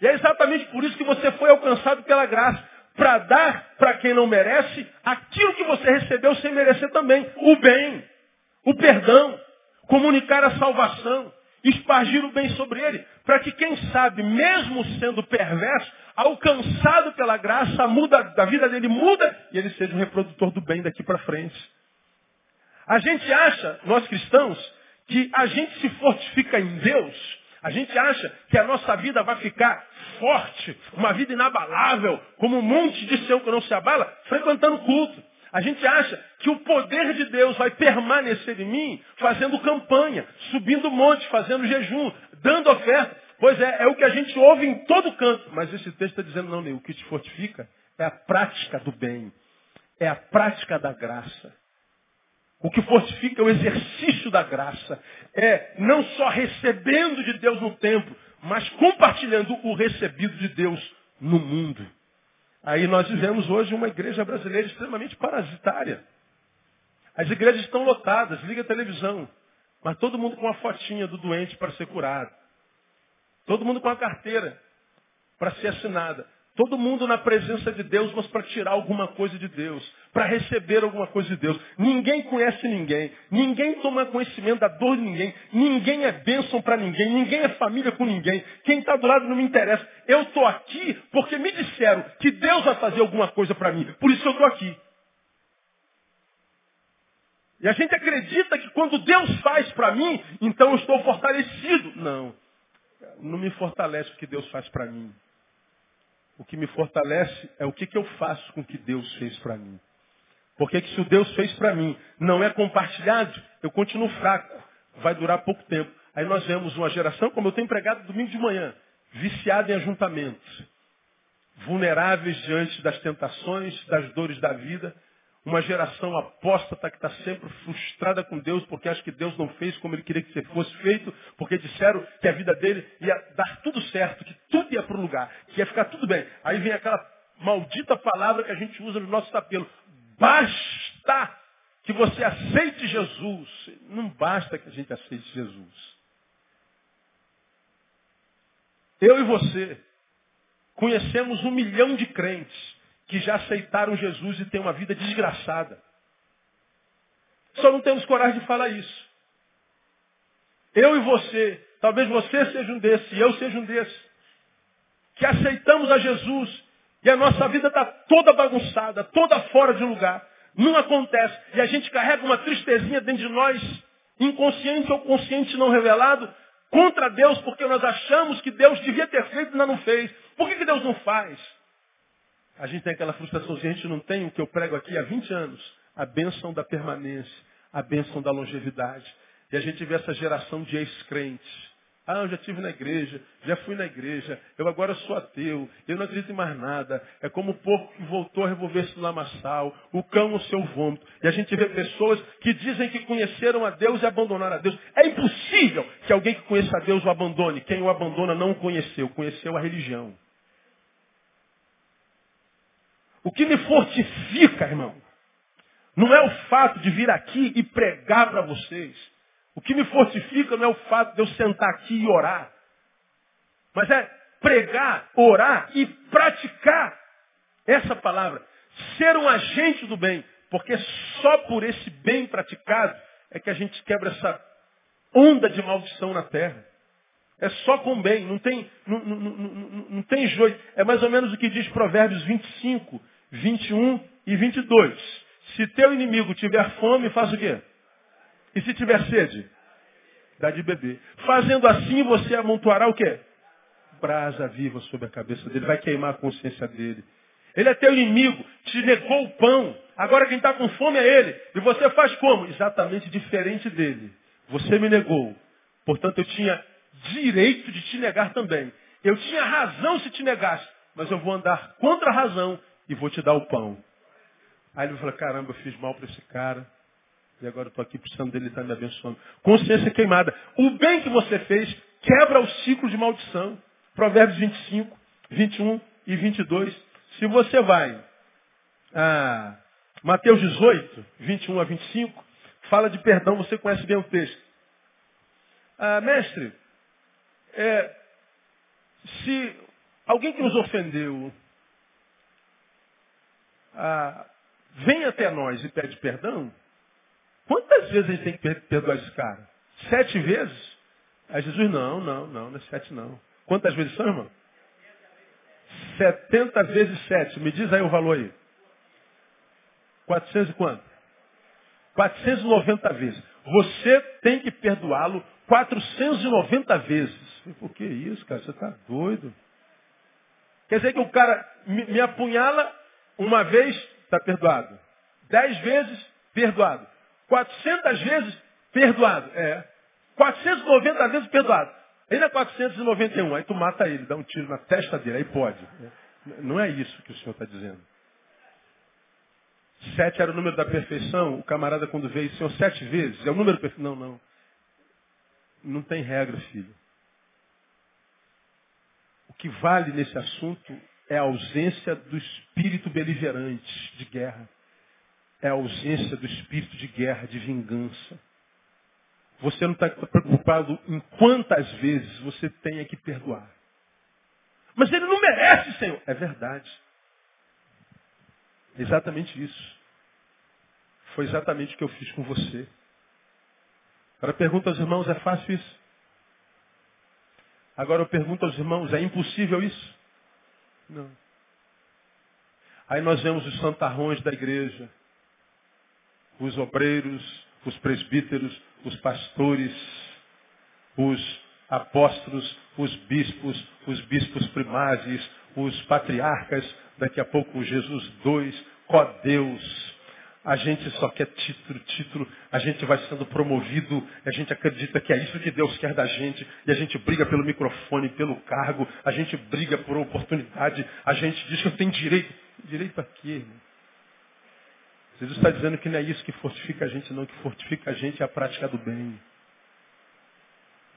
E é exatamente por isso que você foi alcançado pela graça. Para dar para quem não merece aquilo que você recebeu sem merecer também. O bem, o perdão, comunicar a salvação, espargir o bem sobre ele, para que quem sabe, mesmo sendo perverso, alcançado pela graça, a muda da vida dele muda e ele seja um reprodutor do bem daqui para frente. A gente acha, nós cristãos, que a gente se fortifica em Deus, a gente acha que a nossa vida vai ficar forte, uma vida inabalável, como um monte de céu que não se abala, frequentando culto. A gente acha que o poder de Deus vai permanecer em mim fazendo campanha, subindo monte, fazendo jejum, dando oferta. Pois é, é o que a gente ouve em todo canto. Mas esse texto está dizendo, não, Ney, o que te fortifica é a prática do bem. É a prática da graça. O que fortifica é o exercício da graça. É não só recebendo de Deus no tempo, mas compartilhando o recebido de Deus no mundo. Aí nós vivemos hoje uma igreja brasileira extremamente parasitária. As igrejas estão lotadas, liga a televisão, mas todo mundo com a fotinha do doente para ser curado. Todo mundo com a carteira para ser assinada. Todo mundo na presença de Deus, mas para tirar alguma coisa de Deus, para receber alguma coisa de Deus. Ninguém conhece ninguém, ninguém toma conhecimento da dor de ninguém, ninguém é bênção para ninguém, ninguém é família com ninguém. Quem está do lado não me interessa. Eu estou aqui porque me disseram que Deus vai fazer alguma coisa para mim, por isso eu estou aqui. E a gente acredita que quando Deus faz para mim, então eu estou fortalecido. Não, não me fortalece o que Deus faz para mim. O que me fortalece é o que, que eu faço com o que Deus fez para mim. Porque que se o Deus fez para mim não é compartilhado, eu continuo fraco. Vai durar pouco tempo. Aí nós vemos uma geração, como eu tenho pregado domingo de manhã, viciada em ajuntamentos. Vulneráveis diante das tentações, das dores da vida, uma geração apóstata que está sempre frustrada com Deus porque acha que Deus não fez como ele queria que fosse feito, porque disseram que a vida dele ia dar tudo certo, que tudo ia para o lugar, que ia ficar tudo bem. Aí vem aquela maldita palavra que a gente usa no nosso apelo. Basta que você aceite Jesus. Não basta que a gente aceite Jesus. Eu e você conhecemos um milhão de crentes que já aceitaram Jesus e têm uma vida desgraçada. Só não temos coragem de falar isso. Eu e você, talvez você seja um desses, e eu seja um desses, que aceitamos a Jesus e a nossa vida está toda bagunçada, toda fora de lugar. Não acontece. E a gente carrega uma tristezinha dentro de nós, inconsciente ou consciente não revelado, contra Deus, porque nós achamos que Deus devia ter feito e ainda não fez. Por que, que Deus não faz? A gente tem aquela frustração, se a gente não tem o que eu prego aqui há 20 anos, a bênção da permanência, a bênção da longevidade. E a gente vê essa geração de ex-crentes. Ah, eu já estive na igreja, já fui na igreja, eu agora sou ateu, eu não acredito em mais nada. É como o porco que voltou a revolver-se no lamaçal, o cão no seu vômito. E a gente vê pessoas que dizem que conheceram a Deus e abandonaram a Deus. É impossível que alguém que conheça a Deus o abandone. Quem o abandona não o conheceu, conheceu a religião. O que me fortifica, irmão, não é o fato de vir aqui e pregar para vocês. O que me fortifica não é o fato de eu sentar aqui e orar. Mas é pregar, orar e praticar essa palavra. Ser um agente do bem. Porque só por esse bem praticado é que a gente quebra essa onda de maldição na terra. É só com bem, não tem, não, não, não, não, tem joio. É mais ou menos o que diz Provérbios 25, 21 e 22. Se teu inimigo tiver fome, faz o quê? E se tiver sede? Dá de beber. Fazendo assim, você amontoará o quê? Brasa viva sobre a cabeça dele. Vai queimar a consciência dele. Ele é teu inimigo, te negou o pão. Agora quem está com fome é ele. E você faz como? Exatamente diferente dele. Você me negou. Portanto, eu tinha direito de te negar também. Eu tinha razão se te negasse. Mas eu vou andar contra a razão e vou te dar o pão. Aí ele falar, caramba, eu fiz mal para esse cara. E agora eu estou aqui precisando dele estar tá me abençoando. Consciência queimada. O bem que você fez quebra o ciclo de maldição. Provérbios 25, 21 e 22. Se você vai a Mateus 18, 21 a 25, fala de perdão, você conhece bem o texto. Ah, mestre, é, se alguém que nos ofendeu ah, vem até nós e pede perdão, quantas vezes a gente tem que perdoar esse cara? Sete vezes? Aí Jesus, não, não, não, não é sete não. Quantas vezes são, irmão? 70 vezes 7. Me diz aí o valor aí. 400 e quanto? 490 vezes. Você tem que perdoá-lo 490 vezes. Por que isso, cara? Você está doido. Quer dizer que o cara me apunhala uma vez, está perdoado. Dez vezes, perdoado. 400 vezes, perdoado. É. 490 vezes, perdoado. Aí na 491, aí tu mata ele, dá um tiro na testa dele, aí pode. Não é isso que o Senhor está dizendo. Sete era o número da perfeição, o camarada quando veio, Senhor, sete vezes, é o número perfeito. Não, não. Não tem regra, filho. O que vale nesse assunto é a ausência do espírito beligerante de guerra. É a ausência do espírito de guerra, de vingança. Você não está preocupado em quantas vezes você tenha que perdoar. Mas ele não merece, Senhor. É verdade. Exatamente isso. Foi exatamente o que eu fiz com você. Agora pergunta aos irmãos, é fácil isso? Agora eu pergunto aos irmãos, é impossível isso? Não. Aí nós vemos os santarrões da igreja, os obreiros, os presbíteros, os pastores, os apóstolos, os bispos, os bispos primários, os patriarcas, daqui a pouco Jesus dois, ó Deus. A gente só quer título, título, a gente vai sendo promovido, a gente acredita que é isso que Deus quer da gente, e a gente briga pelo microfone, pelo cargo, a gente briga por oportunidade, a gente diz que eu tenho direito. Direito a quê? Irmão? Jesus está dizendo que não é isso que fortifica a gente, não. O que fortifica a gente é a prática do bem.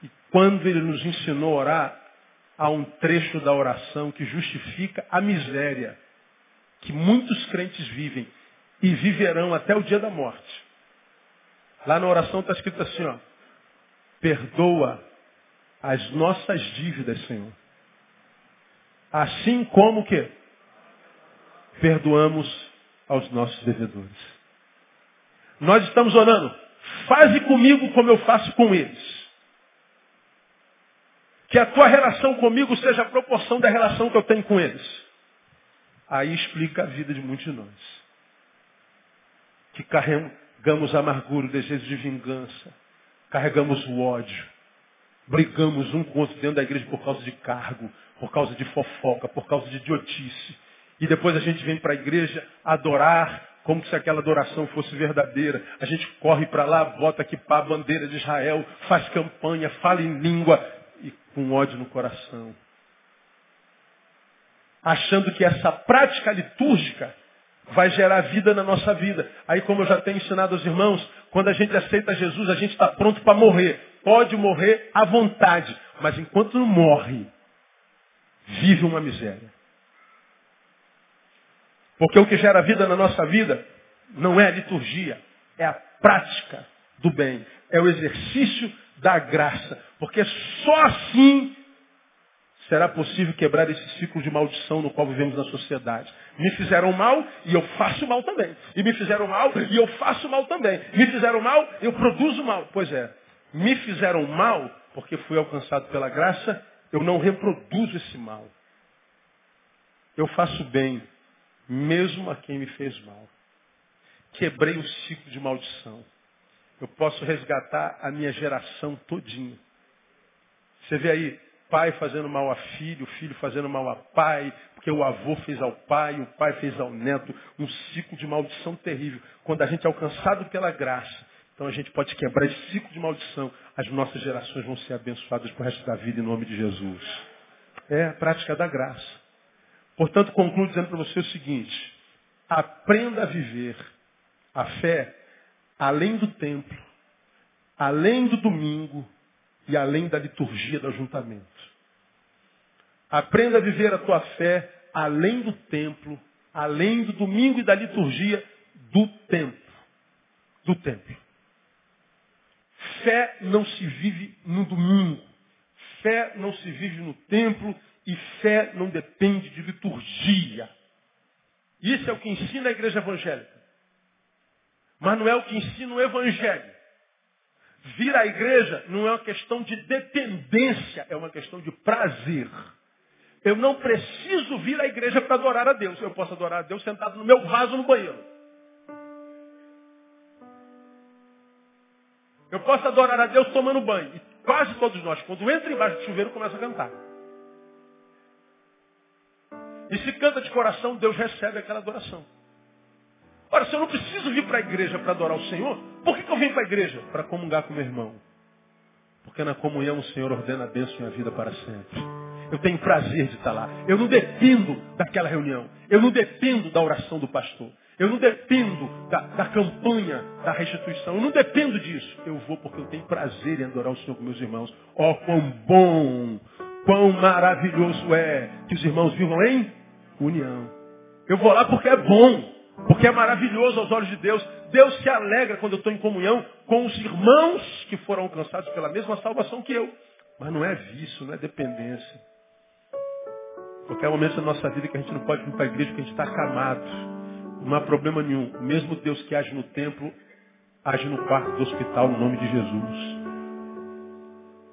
E quando ele nos ensinou a orar, há um trecho da oração que justifica a miséria que muitos crentes vivem e viverão até o dia da morte. Lá na oração está escrito assim, ó. Perdoa as nossas dívidas, Senhor. Assim como que perdoamos aos nossos devedores. Nós estamos orando, faze comigo como eu faço com eles. Que a tua relação comigo seja a proporção da relação que eu tenho com eles. Aí explica a vida de muitos de nós. Que carregamos amargura, o desejo de vingança, carregamos o ódio, brigamos um com o outro dentro da igreja por causa de cargo, por causa de fofoca, por causa de idiotice. E depois a gente vem para a igreja adorar como se aquela adoração fosse verdadeira. A gente corre para lá, bota aqui para a bandeira de Israel, faz campanha, fala em língua e com ódio no coração. Achando que essa prática litúrgica vai gerar vida na nossa vida. Aí, como eu já tenho ensinado aos irmãos, quando a gente aceita Jesus, a gente está pronto para morrer. Pode morrer à vontade, mas enquanto não morre, vive uma miséria. Porque o que gera vida na nossa vida não é a liturgia, é a prática do bem, é o exercício da graça. Porque só assim será possível quebrar esse ciclo de maldição no qual vivemos na sociedade. Me fizeram mal e eu faço mal também. E me fizeram mal e eu faço mal também. Me fizeram mal, eu produzo mal. Pois é, me fizeram mal porque fui alcançado pela graça, eu não reproduzo esse mal. Eu faço bem mesmo a quem me fez mal. quebrei o ciclo de maldição. Eu posso resgatar a minha geração todinha. Você vê aí, pai fazendo mal a filho, filho fazendo mal a pai, porque o avô fez ao pai, o pai fez ao neto, um ciclo de maldição terrível. Quando a gente é alcançado pela graça, então a gente pode quebrar esse ciclo de maldição, as nossas gerações vão ser abençoadas para o resto da vida em nome de Jesus. É a prática da graça. Portanto, concluo dizendo para você o seguinte: aprenda a viver a fé além do templo, além do domingo e além da liturgia do ajuntamento. Aprenda a viver a tua fé além do templo, além do domingo e da liturgia do templo. Do templo. Fé não se vive no domingo. Fé não se vive no templo e fé não depende de liturgia. Isso é o que ensina a igreja evangélica. Mas não é o que ensina o evangelho. Vir à igreja não é uma questão de dependência, é uma questão de prazer. Eu não preciso vir à igreja para adorar a Deus. Eu posso adorar a Deus sentado no meu vaso no banheiro. Eu posso adorar a Deus tomando banho. E quase todos nós, quando entra embaixo do chuveiro, começa a cantar. E se canta de coração, Deus recebe aquela adoração. Ora, se eu não preciso vir para a igreja para adorar o Senhor, por que, que eu venho para a igreja? Para comungar com meu irmão. Porque na comunhão o Senhor ordena a bênção e a vida para sempre. Eu tenho prazer de estar lá. Eu não dependo daquela reunião. Eu não dependo da oração do pastor. Eu não dependo da, da, campanha da restituição. Eu não dependo disso. Eu vou porque eu tenho prazer em adorar o Senhor com meus irmãos. Ó, oh, quão bom, quão maravilhoso é que os irmãos vivam em união. Eu vou lá porque é bom. Porque é maravilhoso aos olhos de Deus. Deus se alegra quando eu estou em comunhão com os irmãos que foram alcançados pela mesma salvação que eu. Mas não é vício, não é dependência. Qualquer momento da nossa vida que a gente não pode vir para a igreja porque a gente está acamado. Não há problema nenhum. O mesmo Deus que age no templo, age no quarto do hospital no nome de Jesus.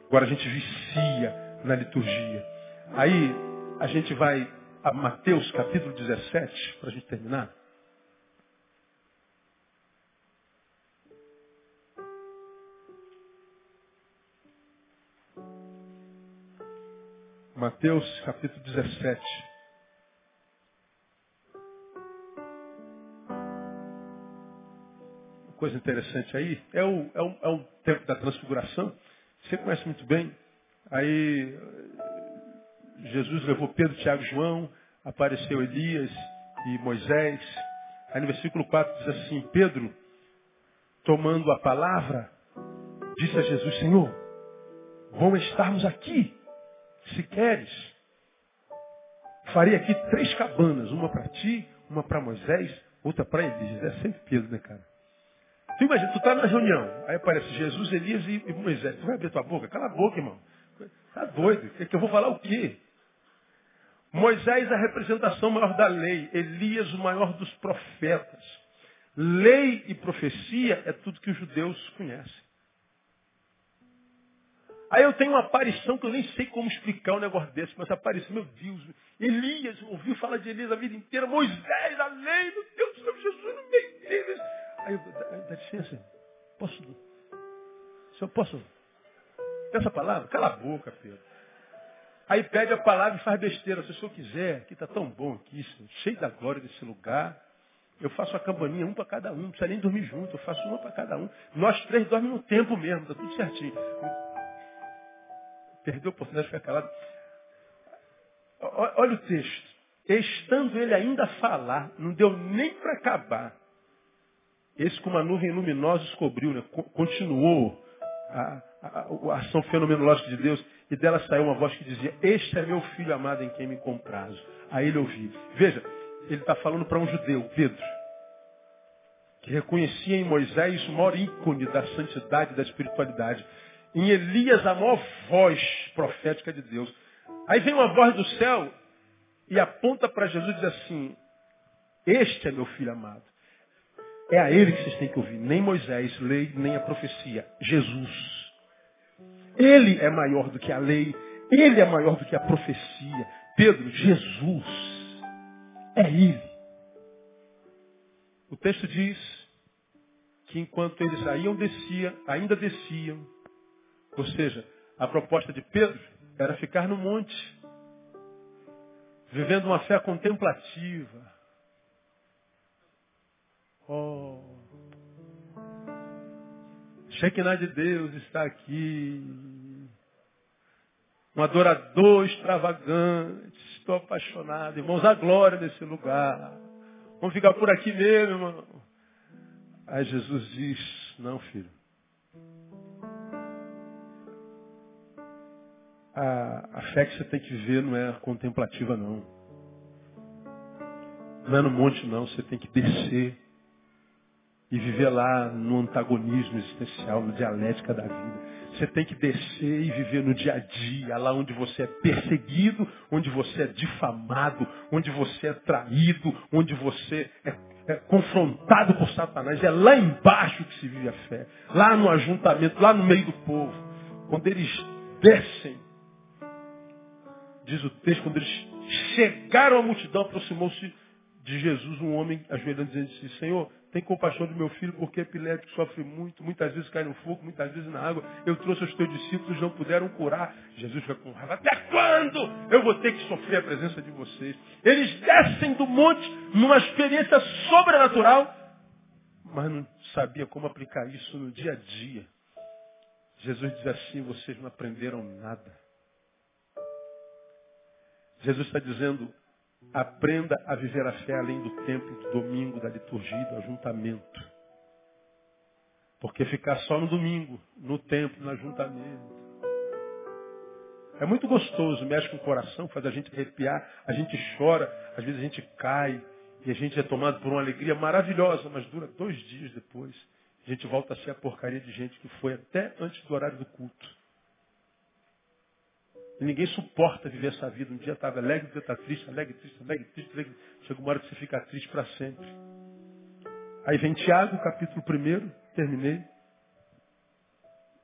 Agora a gente vicia na liturgia. Aí a gente vai a Mateus capítulo 17, para a gente terminar. Mateus capítulo 17. Coisa interessante aí é o, é, o, é o tempo da transfiguração. Você conhece muito bem. Aí Jesus levou Pedro, Tiago e João, apareceu Elias e Moisés. Aí no versículo 4 diz assim, Pedro, tomando a palavra, disse a Jesus, Senhor, vamos estarmos aqui se queres, farei aqui três cabanas, uma para ti, uma para Moisés, outra para Elias. É sempre Pedro, né, cara? Tu imagina, tu tá na reunião, aí aparece Jesus, Elias e, Moisés. Tu vai abrir tua boca? Cala a boca, irmão. Tá doido? Que, que eu vou falar o quê? Moisés, a representação maior da lei. Elias, o maior dos profetas. Lei e profecia é tudo que os judeus conhecem. Aí eu tenho uma aparição que eu nem sei como explicar um negócio desse, mas apareceu, meu Deus, Elias, ouviu falar de Elias a vida inteira, Moisés, a lei, meu Deus do céu, Jesus no meio deles. Aí eu, dá, licença, posso, senhor, posso, essa palavra? Cala a boca, Pedro. Aí pede a palavra e faz besteira, se o senhor quiser, que está tão bom aqui, cheio da glória desse lugar, eu faço a campaninha, um para cada um, não precisa nem dormir junto, eu faço uma para cada um. Nós três dormimos no tempo mesmo, está tudo certinho. Perdeu a oportunidade de ficar calado. Olha o texto. Estando ele ainda a falar, não deu nem para acabar. Esse com uma nuvem luminosa descobriu, né? continuou a, a, a, ação fenomenológica de Deus, e dela saiu uma voz que dizia, este é meu filho amado em quem me comprazo. Aí ele ouviu. Veja, ele está falando para um judeu, Pedro, que reconhecia em Moisés o maior ícone da santidade da espiritualidade em Elias a maior voz profética de Deus. Aí vem uma voz do céu e aponta para Jesus e diz assim, este é meu filho amado. É a ele que vocês têm que ouvir. Nem Moisés, lei, nem a profecia. Jesus. Ele é maior do que a lei. Ele é maior do que a profecia. Pedro, Jesus. É ele. O texto diz que enquanto eles saíam, descia, ainda desciam. Ou seja, a proposta de Pedro era ficar no monte, vivendo uma fé contemplativa. Shekinah de Deus está aqui. Um adorador extravagante. Estou apaixonado. Irmãos, a glória nesse lugar. Vamos ficar por aqui mesmo, irmão. Aí Jesus diz, não, filho. A, a fé que você tem que ver não é contemplativa, não. Não é no monte, não. Você tem que descer e viver lá no antagonismo existencial, no dialética da vida. Você tem que descer e viver no dia a dia, lá onde você é perseguido, onde você é difamado, onde você é traído, onde você é, é confrontado por Satanás. É lá embaixo que se vive a fé. Lá no ajuntamento, lá no meio do povo. Quando eles descem, diz o texto, quando eles chegaram à multidão, aproximou-se de Jesus um homem ajoelhando dizendo assim, Senhor, tem compaixão do meu filho, porque é epilético sofre muito, muitas vezes cai no fogo, muitas vezes na água. Eu trouxe os teus discípulos, não puderam curar. Jesus fica com raiva. Até quando eu vou ter que sofrer a presença de vocês? Eles descem do monte numa experiência sobrenatural, mas não sabia como aplicar isso no dia a dia. Jesus diz assim, vocês não aprenderam nada. Jesus está dizendo, Aprenda a viver a fé além do templo, do domingo, da liturgia, do ajuntamento. Porque ficar só no domingo, no templo, no ajuntamento. É muito gostoso, mexe com o coração, faz a gente arrepiar, a gente chora, às vezes a gente cai e a gente é tomado por uma alegria maravilhosa, mas dura dois dias depois. A gente volta a ser a porcaria de gente que foi até antes do horário do culto. Ninguém suporta viver essa vida. Um dia estava alegre, um dia está triste, alegre, triste, alegre, triste, alegre. Chega uma hora que você fica triste para sempre. Aí vem Tiago, capítulo 1, terminei.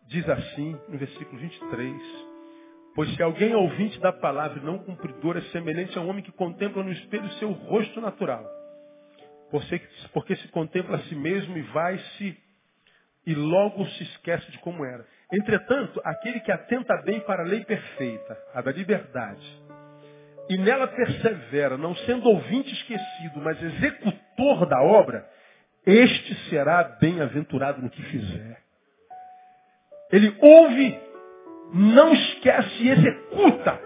Diz assim, no versículo 23. Pois se alguém é ouvinte da palavra e não cumpridor, é semelhante a um homem que contempla no espelho seu rosto natural. Porque se contempla a si mesmo e vai-se e logo se esquece de como era. Entretanto, aquele que atenta bem para a lei perfeita, a da liberdade, e nela persevera, não sendo ouvinte esquecido, mas executor da obra, este será bem-aventurado no que fizer. Ele ouve, não esquece e executa.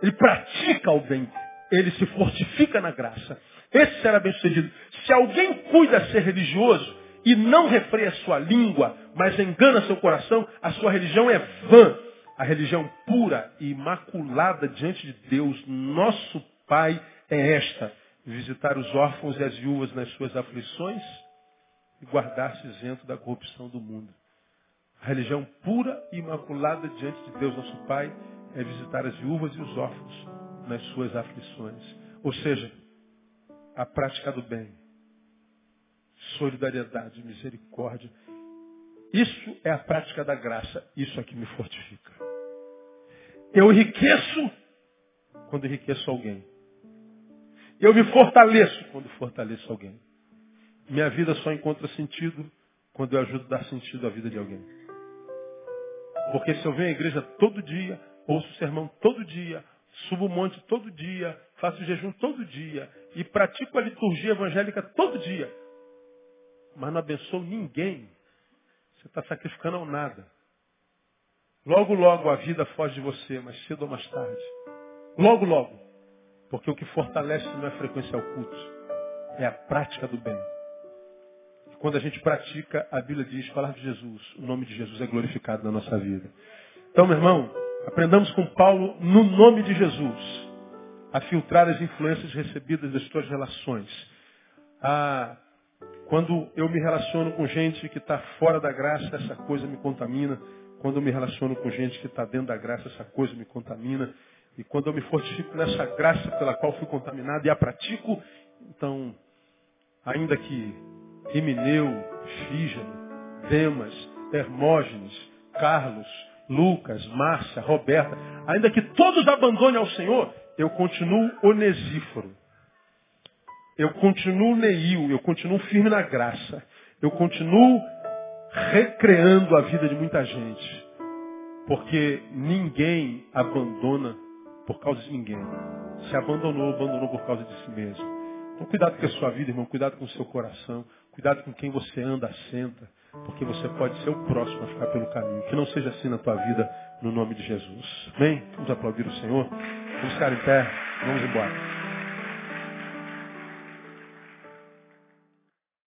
Ele pratica o bem. Ele se fortifica na graça. Esse será bem-sucedido. Se alguém cuida ser religioso, e não refreia sua língua, mas engana seu coração, a sua religião é vã. A religião pura e imaculada diante de Deus, nosso Pai, é esta: visitar os órfãos e as viúvas nas suas aflições e guardar-se isento da corrupção do mundo. A religião pura e imaculada diante de Deus, nosso Pai, é visitar as viúvas e os órfãos nas suas aflições. Ou seja, a prática do bem solidariedade, misericórdia. Isso é a prática da graça. Isso é que me fortifica. Eu enriqueço quando enriqueço alguém. Eu me fortaleço quando fortaleço alguém. Minha vida só encontra sentido quando eu ajudo a dar sentido à vida de alguém. Porque se eu venho à igreja todo dia, ouço o sermão todo dia, subo o monte todo dia, faço jejum todo dia e pratico a liturgia evangélica todo dia, mas não abençoa ninguém, você está sacrificando ao nada. Logo, logo a vida foge de você, mais cedo ou mais tarde. Logo, logo. Porque o que fortalece não é a frequência ao culto, é a prática do bem. E quando a gente pratica, a Bíblia diz, falar de Jesus, o nome de Jesus é glorificado na nossa vida. Então, meu irmão, aprendamos com Paulo, no nome de Jesus, a filtrar as influências recebidas das suas relações, a quando eu me relaciono com gente que está fora da graça, essa coisa me contamina. Quando eu me relaciono com gente que está dentro da graça, essa coisa me contamina. E quando eu me fortifico nessa graça pela qual fui contaminado e a pratico, então, ainda que Emineu, Fígeno, Demas, Hermógenes, Carlos, Lucas, Márcia, Roberta, ainda que todos abandonem ao Senhor, eu continuo onesíforo. Eu continuo neil, eu continuo firme na graça. eu continuo recreando a vida de muita gente. Porque ninguém abandona por causa de ninguém. Se abandonou, abandonou por causa de si mesmo. Então cuidado com a sua vida, irmão, cuidado com o seu coração, cuidado com quem você anda, senta, porque você pode ser o próximo a ficar pelo caminho. Que não seja assim na tua vida, no nome de Jesus. Amém? Vamos aplaudir o Senhor. Vamos ficar em pé, vamos embora.